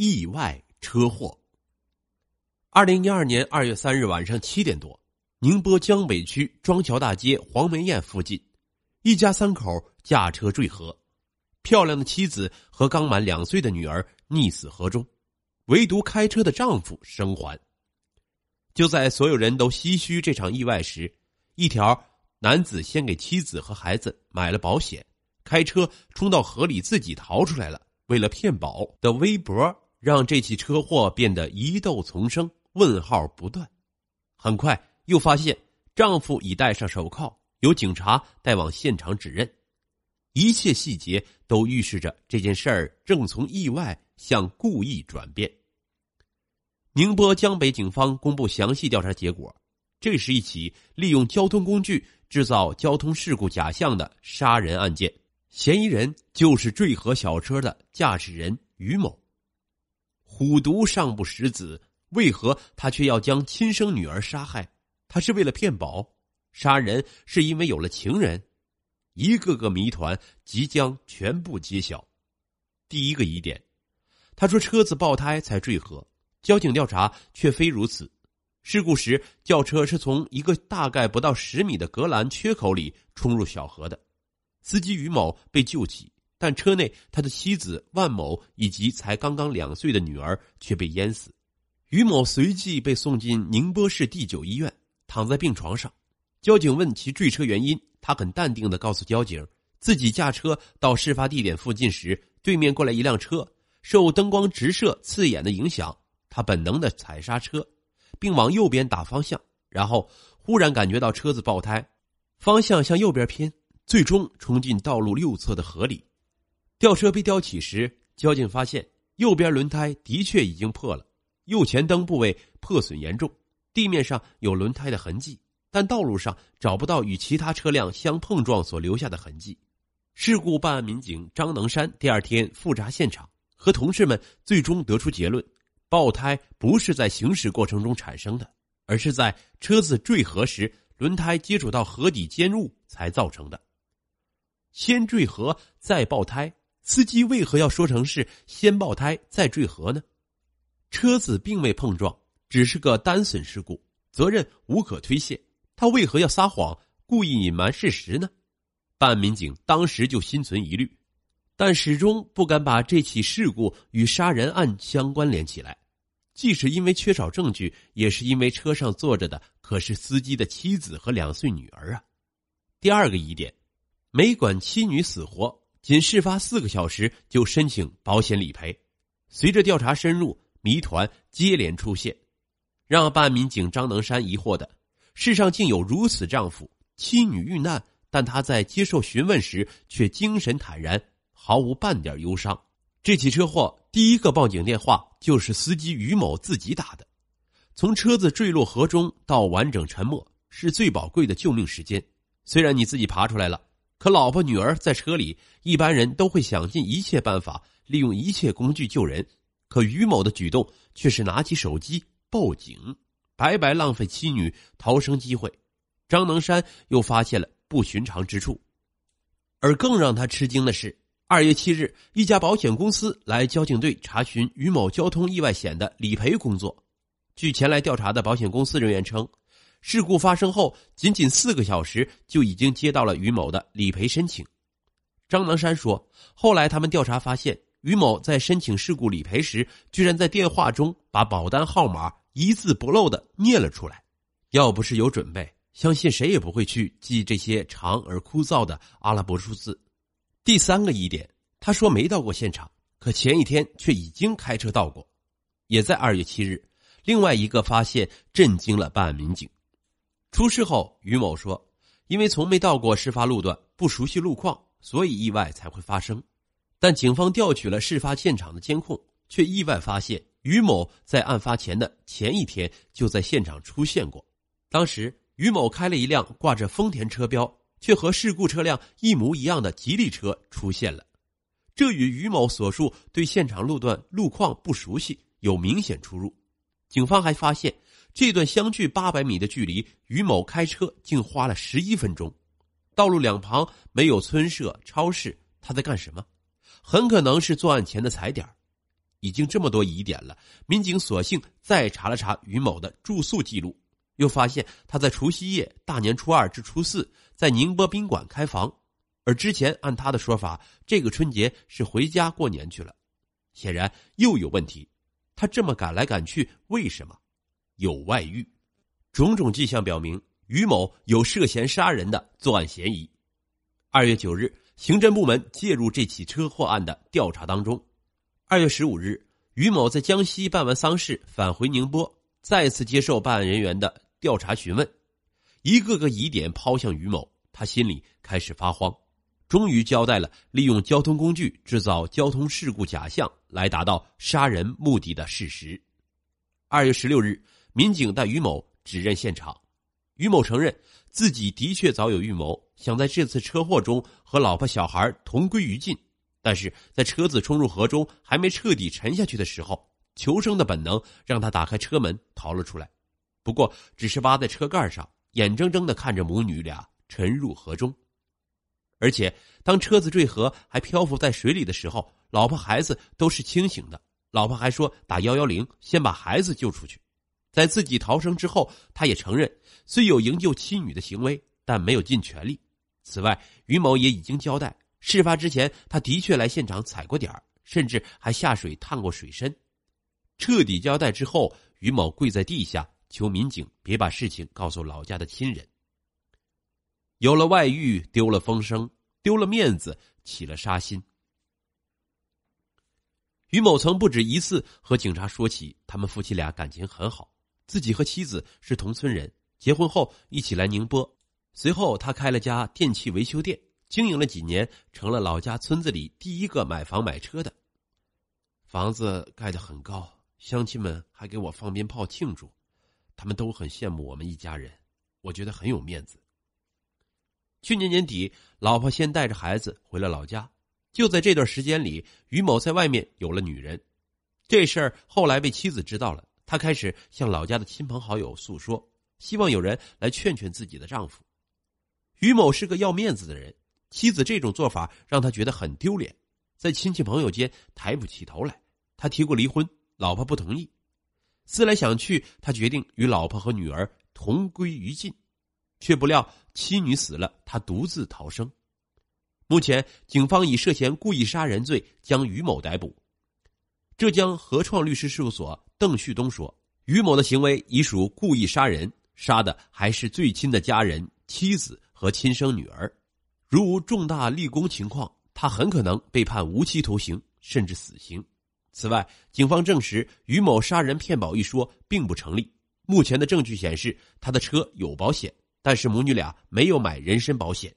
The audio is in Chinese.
意外车祸。二零一二年二月三日晚上七点多，宁波江北区庄桥大街黄梅宴附近，一家三口驾车坠河，漂亮的妻子和刚满两岁的女儿溺死河中，唯独开车的丈夫生还。就在所有人都唏嘘这场意外时，一条男子先给妻子和孩子买了保险，开车冲到河里自己逃出来了。为了骗保的微博，让这起车祸变得疑窦丛生，问号不断。很快又发现丈夫已戴上手铐，由警察带往现场指认，一切细节都预示着这件事儿正从意外向故意转变。宁波江北警方公布详细调查结果，这是一起利用交通工具制造交通事故假象的杀人案件。嫌疑人就是坠河小车的驾驶人于某。虎毒尚不食子，为何他却要将亲生女儿杀害？他是为了骗保？杀人是因为有了情人？一个个谜团即将全部揭晓。第一个疑点，他说车子爆胎才坠河，交警调查却非如此。事故时，轿车是从一个大概不到十米的隔栏缺口里冲入小河的。司机于某被救起，但车内他的妻子万某以及才刚刚两岁的女儿却被淹死。于某随即被送进宁波市第九医院，躺在病床上。交警问其坠车原因，他很淡定的告诉交警，自己驾车到事发地点附近时，对面过来一辆车，受灯光直射刺眼的影响，他本能的踩刹车，并往右边打方向，然后忽然感觉到车子爆胎，方向向右边偏。最终冲进道路右侧的河里，吊车被吊起时，交警发现右边轮胎的确已经破了，右前灯部位破损严重，地面上有轮胎的痕迹，但道路上找不到与其他车辆相碰撞所留下的痕迹。事故办案民警张能山第二天复查现场，和同事们最终得出结论：爆胎不是在行驶过程中产生的，而是在车子坠河时轮胎接触到河底尖物才造成的。先坠河再爆胎，司机为何要说成是先爆胎再坠河呢？车子并未碰撞，只是个单损事故，责任无可推卸。他为何要撒谎，故意隐瞒事实呢？办案民警当时就心存疑虑，但始终不敢把这起事故与杀人案相关联起来。既是因为缺少证据，也是因为车上坐着的可是司机的妻子和两岁女儿啊。第二个疑点。没管妻女死活，仅事发四个小时就申请保险理赔。随着调查深入，谜团接连出现，让办案民警张能山疑惑的：世上竟有如此丈夫，妻女遇难，但他在接受询问时却精神坦然，毫无半点忧伤。这起车祸第一个报警电话就是司机于某自己打的。从车子坠落河中到完整沉没，是最宝贵的救命时间。虽然你自己爬出来了。可老婆女儿在车里，一般人都会想尽一切办法，利用一切工具救人。可于某的举动却是拿起手机报警，白白浪费妻女逃生机会。张能山又发现了不寻常之处，而更让他吃惊的是，二月七日，一家保险公司来交警队查询于某交通意外险的理赔工作。据前来调查的保险公司人员称。事故发生后，仅仅四个小时就已经接到了于某的理赔申请。张能山说：“后来他们调查发现，于某在申请事故理赔时，居然在电话中把保单号码一字不漏的念了出来。要不是有准备，相信谁也不会去记这些长而枯燥的阿拉伯数字。”第三个疑点，他说没到过现场，可前一天却已经开车到过，也在二月七日。另外一个发现震惊了办案民警。出事后，于某说：“因为从没到过事发路段，不熟悉路况，所以意外才会发生。”但警方调取了事发现场的监控，却意外发现于某在案发前的前一天就在现场出现过。当时，于某开了一辆挂着丰田车标却和事故车辆一模一样的吉利车出现了，这与于某所述对现场路段路况不熟悉有明显出入。警方还发现。这段相距八百米的距离，于某开车竟花了十一分钟。道路两旁没有村舍、超市，他在干什么？很可能是作案前的踩点。已经这么多疑点了，民警索性再查了查于某的住宿记录，又发现他在除夕夜、大年初二至初四在宁波宾馆开房，而之前按他的说法，这个春节是回家过年去了，显然又有问题。他这么赶来赶去，为什么？有外遇，种种迹象表明于某有涉嫌杀人的作案嫌疑。二月九日，刑侦部门介入这起车祸案的调查当中。二月十五日，于某在江西办完丧事，返回宁波，再次接受办案人员的调查询问，一个个疑点抛向于某，他心里开始发慌，终于交代了利用交通工具制造交通事故假象来达到杀人目的的事实。二月十六日，民警带于某指认现场，于某承认自己的确早有预谋，想在这次车祸中和老婆小孩同归于尽。但是在车子冲入河中还没彻底沉下去的时候，求生的本能让他打开车门逃了出来。不过，只是扒在车盖上，眼睁睁的看着母女俩沉入河中。而且，当车子坠河还漂浮在水里的时候，老婆孩子都是清醒的。老婆还说打幺幺零，先把孩子救出去。在自己逃生之后，他也承认虽有营救妻女的行为，但没有尽全力。此外，于某也已经交代。事发之前，他的确来现场踩过点甚至还下水探过水深。彻底交代之后，于某跪在地下求民警别把事情告诉老家的亲人。有了外遇，丢了风声，丢了面子，起了杀心。于某曾不止一次和警察说起，他们夫妻俩感情很好，自己和妻子是同村人，结婚后一起来宁波，随后他开了家电器维修店。经营了几年，成了老家村子里第一个买房买车的。房子盖得很高，乡亲们还给我放鞭炮庆祝，他们都很羡慕我们一家人，我觉得很有面子。去年年底，老婆先带着孩子回了老家，就在这段时间里，于某在外面有了女人。这事儿后来被妻子知道了，他开始向老家的亲朋好友诉说，希望有人来劝劝自己的丈夫。于某是个要面子的人。妻子这种做法让他觉得很丢脸，在亲戚朋友间抬不起头来。他提过离婚，老婆不同意。思来想去，他决定与老婆和女儿同归于尽，却不料妻女死了，他独自逃生。目前，警方以涉嫌故意杀人罪将于某逮捕。浙江合创律师事务所邓旭东说：“于某的行为已属故意杀人，杀的还是最亲的家人、妻子和亲生女儿。”如无重大立功情况，他很可能被判无期徒刑甚至死刑。此外，警方证实于某杀人骗保一说并不成立。目前的证据显示，他的车有保险，但是母女俩没有买人身保险。